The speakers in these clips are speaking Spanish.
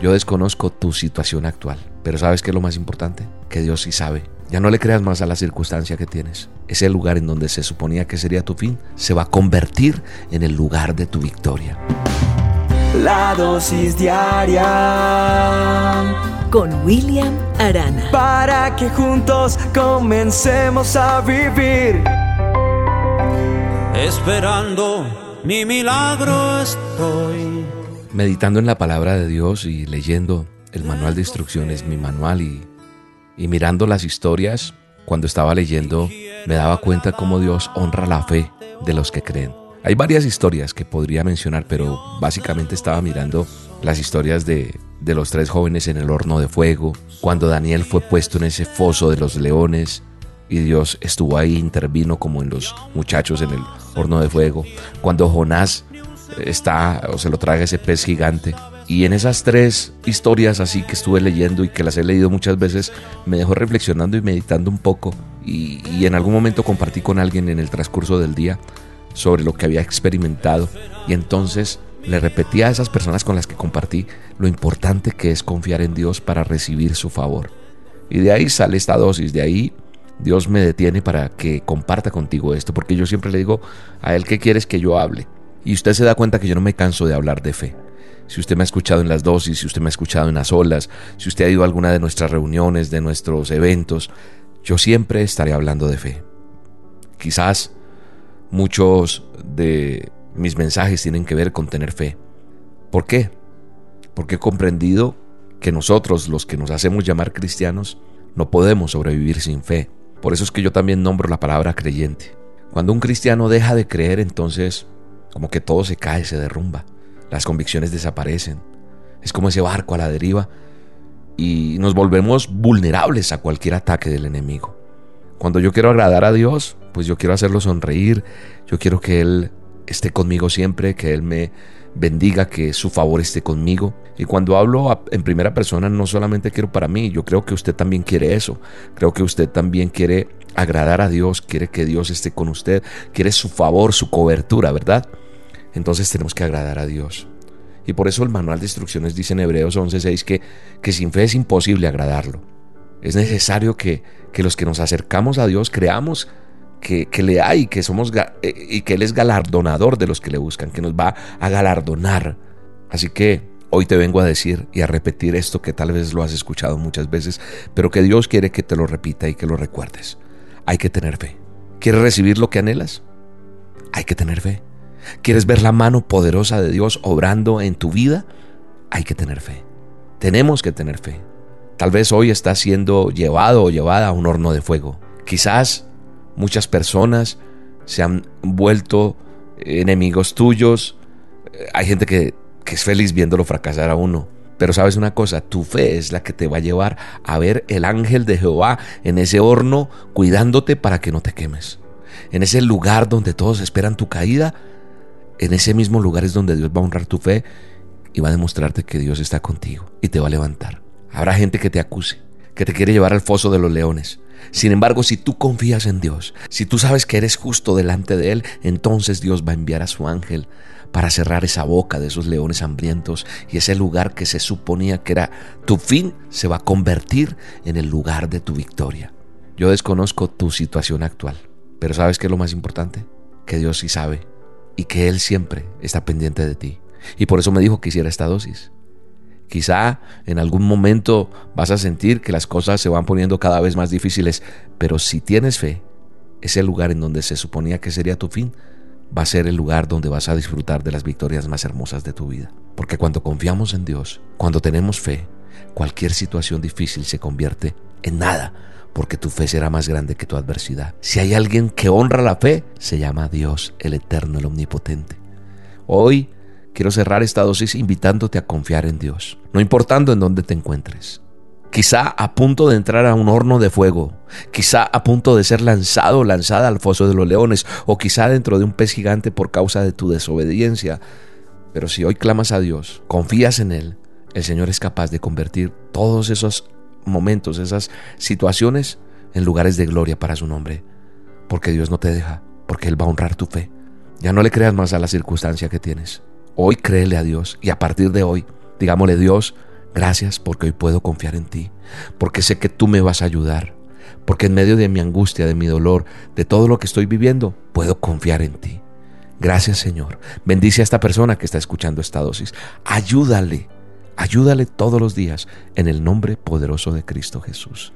Yo desconozco tu situación actual, pero ¿sabes qué es lo más importante? Que Dios sí sabe. Ya no le creas más a la circunstancia que tienes. Ese lugar en donde se suponía que sería tu fin se va a convertir en el lugar de tu victoria. La dosis diaria con William Arana. Para que juntos comencemos a vivir. Esperando mi milagro estoy. Meditando en la palabra de Dios y leyendo el manual de instrucciones, mi manual y, mirando las historias, cuando estaba leyendo me daba cuenta cómo Dios honra la fe de los que creen. Hay varias historias que podría mencionar, pero básicamente estaba mirando las historias de los tres jóvenes en el horno de fuego, cuando Daniel fue puesto en ese foso de los leones y Dios estuvo ahí, intervino como en los muchachos en el horno de fuego, cuando Jonás está o se lo traga ese pez gigante. Y en esas tres historias así que estuve leyendo y que las he leído muchas veces, me dejó reflexionando y meditando un poco. Y, y en algún momento compartí con alguien en el transcurso del día sobre lo que había experimentado y entonces le repetí a esas personas con las que compartí lo importante que es confiar en Dios para recibir su favor. Y de ahí sale esta dosis, de ahí Dios me detiene para que comparta contigo esto, porque yo siempre le digo a Él, ¿qué quieres que yo hable? Y usted se da cuenta que yo no me canso de hablar de fe. Si usted me ha escuchado en las dosis, si usted me ha escuchado en las olas, si usted ha ido a alguna de nuestras reuniones, de nuestros eventos, yo siempre estaré hablando de fe. Quizás Muchos de mis mensajes tienen que ver con tener fe. ¿Por qué? Porque he comprendido que nosotros, los que nos hacemos llamar cristianos, no podemos sobrevivir sin fe. Por eso es que yo también nombro la palabra creyente. Cuando un cristiano deja de creer, entonces como que todo se cae, se derrumba. Las convicciones desaparecen. Es como ese barco a la deriva y nos volvemos vulnerables a cualquier ataque del enemigo. Cuando yo quiero agradar a Dios, pues yo quiero hacerlo sonreír, yo quiero que Él esté conmigo siempre, que Él me bendiga, que su favor esté conmigo. Y cuando hablo en primera persona, no solamente quiero para mí, yo creo que usted también quiere eso. Creo que usted también quiere agradar a Dios, quiere que Dios esté con usted, quiere su favor, su cobertura, ¿verdad? Entonces tenemos que agradar a Dios. Y por eso el manual de instrucciones dice en Hebreos 11:6 que, que sin fe es imposible agradarlo. Es necesario que, los que nos acercamos a Dios creamos que, le hay, que somos eh, y que Él es galardonador de los que le buscan, que nos va a galardonar. Así que hoy te vengo a decir y a repetir esto que tal vez lo has escuchado muchas veces, pero que Dios quiere que te lo repita y que lo recuerdes. Hay que tener fe. ¿Quieres recibir lo que anhelas? Hay que tener fe. ¿Quieres ver la mano poderosa de Dios obrando en tu vida? Hay que tener fe. Tenemos que tener fe. Tal vez hoy estás siendo llevado o llevada a un horno de fuego. Quizás muchas personas se han vuelto enemigos tuyos. Hay gente que, es feliz viéndolo fracasar a uno. Pero sabes una cosa, tu fe es la que te va a llevar a ver el ángel de Jehová en ese horno cuidándote para que no te quemes. En ese lugar donde todos esperan tu caída, en ese mismo lugar es donde Dios va a honrar tu fe y va a demostrarte que Dios está contigo y te va a levantar. Habrá gente que te acuse, que te quiere llevar al foso de los leones. Sin embargo, si tú confías en Dios, si tú sabes que eres justo delante de Él, entonces Dios va a enviar a su ángel para cerrar esa boca de esos leones hambrientos y ese lugar que se suponía que era tu fin se va a convertir en el lugar de tu victoria. Yo desconozco tu situación actual, pero ¿sabes qué es lo más importante? Que Dios sí sabe y que Él siempre está pendiente de ti. Y por eso me dijo que hiciera esta dosis. Quizá en algún momento vas a sentir que las cosas se van poniendo cada vez más difíciles, pero si tienes fe, ese lugar en donde se suponía que sería tu fin, va a ser el lugar donde vas a disfrutar de las victorias más hermosas de tu vida. Porque cuando confiamos en Dios, cuando tenemos fe, cualquier situación difícil se convierte en nada, porque tu fe será más grande que tu adversidad. Si hay alguien que honra la fe, se llama Dios, el eterno, el omnipotente. Hoy quiero cerrar esta dosis invitándote a confiar en Dios, no importando en dónde te encuentres. Quizá a punto de entrar a un horno de fuego, quizá a punto de ser lanzado o lanzada al foso de los leones, o quizá dentro de un pez gigante por causa de tu desobediencia. Pero si hoy clamas a Dios, confías en Él, el Señor es capaz de convertir todos esos momentos, esas situaciones, en lugares de gloria para su nombre. Porque Dios no te deja, porque Él va a honrar tu fe. Ya no le creas más a la circunstancia que tienes. Hoy créele a Dios y a partir de hoy, digámosle Dios, Gracias porque hoy puedo confiar en ti, porque sé que tú me vas a ayudar, porque en medio de mi angustia, de mi dolor, de todo lo que estoy viviendo, puedo confiar en ti. Gracias Señor. Bendice a esta persona que está escuchando esta dosis. Ayúdale, ayúdale todos los días en el nombre poderoso de Cristo Jesús.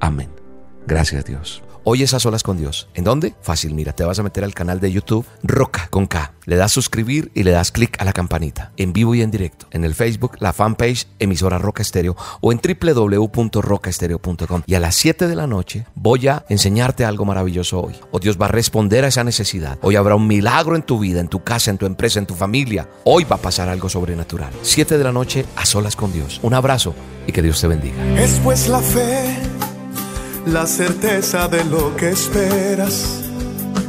Amén. Gracias Dios. Hoy es a solas con Dios. ¿En dónde? Fácil, mira, te vas a meter al canal de YouTube Roca con K. Le das suscribir y le das clic a la campanita. En vivo y en directo. En el Facebook, la fanpage emisora Roca Estéreo o en www.rocaestereo.com. Y a las 7 de la noche voy a enseñarte algo maravilloso hoy. O Dios va a responder a esa necesidad. Hoy habrá un milagro en tu vida, en tu casa, en tu empresa, en tu familia. Hoy va a pasar algo sobrenatural. 7 de la noche a solas con Dios. Un abrazo y que Dios te bendiga. Es pues la fe la certeza de lo que esperas.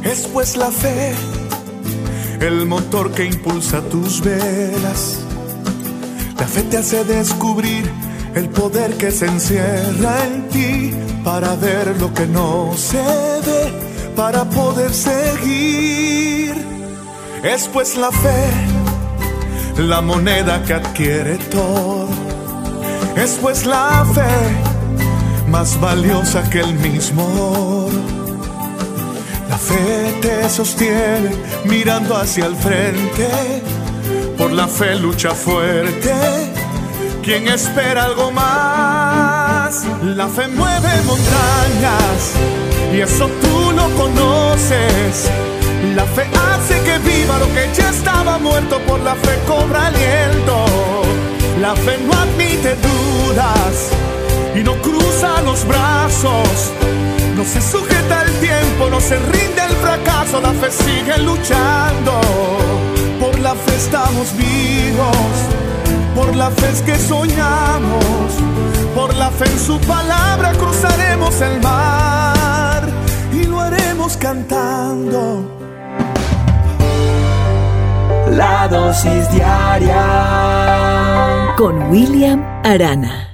Es pues la fe, el motor que impulsa tus velas. La fe te hace descubrir el poder que se encierra en ti para ver lo que no se ve, para poder seguir. Es pues la fe, la moneda que adquiere todo. Es pues la fe más valiosa que el mismo. La fe te sostiene mirando hacia el frente, por la fe lucha fuerte. Quien espera algo más, la fe mueve montañas y eso tú lo conoces. La fe hace que viva lo que ya estaba muerto, por la fe cobra aliento. La fe no admite dudas y no cruza los brazos. No se sujeta el tiempo, no se rinde el fracaso, la fe sigue luchando. Por la fe estamos vivos, por la fe es que soñamos, por la fe en su palabra cruzaremos el mar y lo haremos cantando. La dosis diaria con William Arana.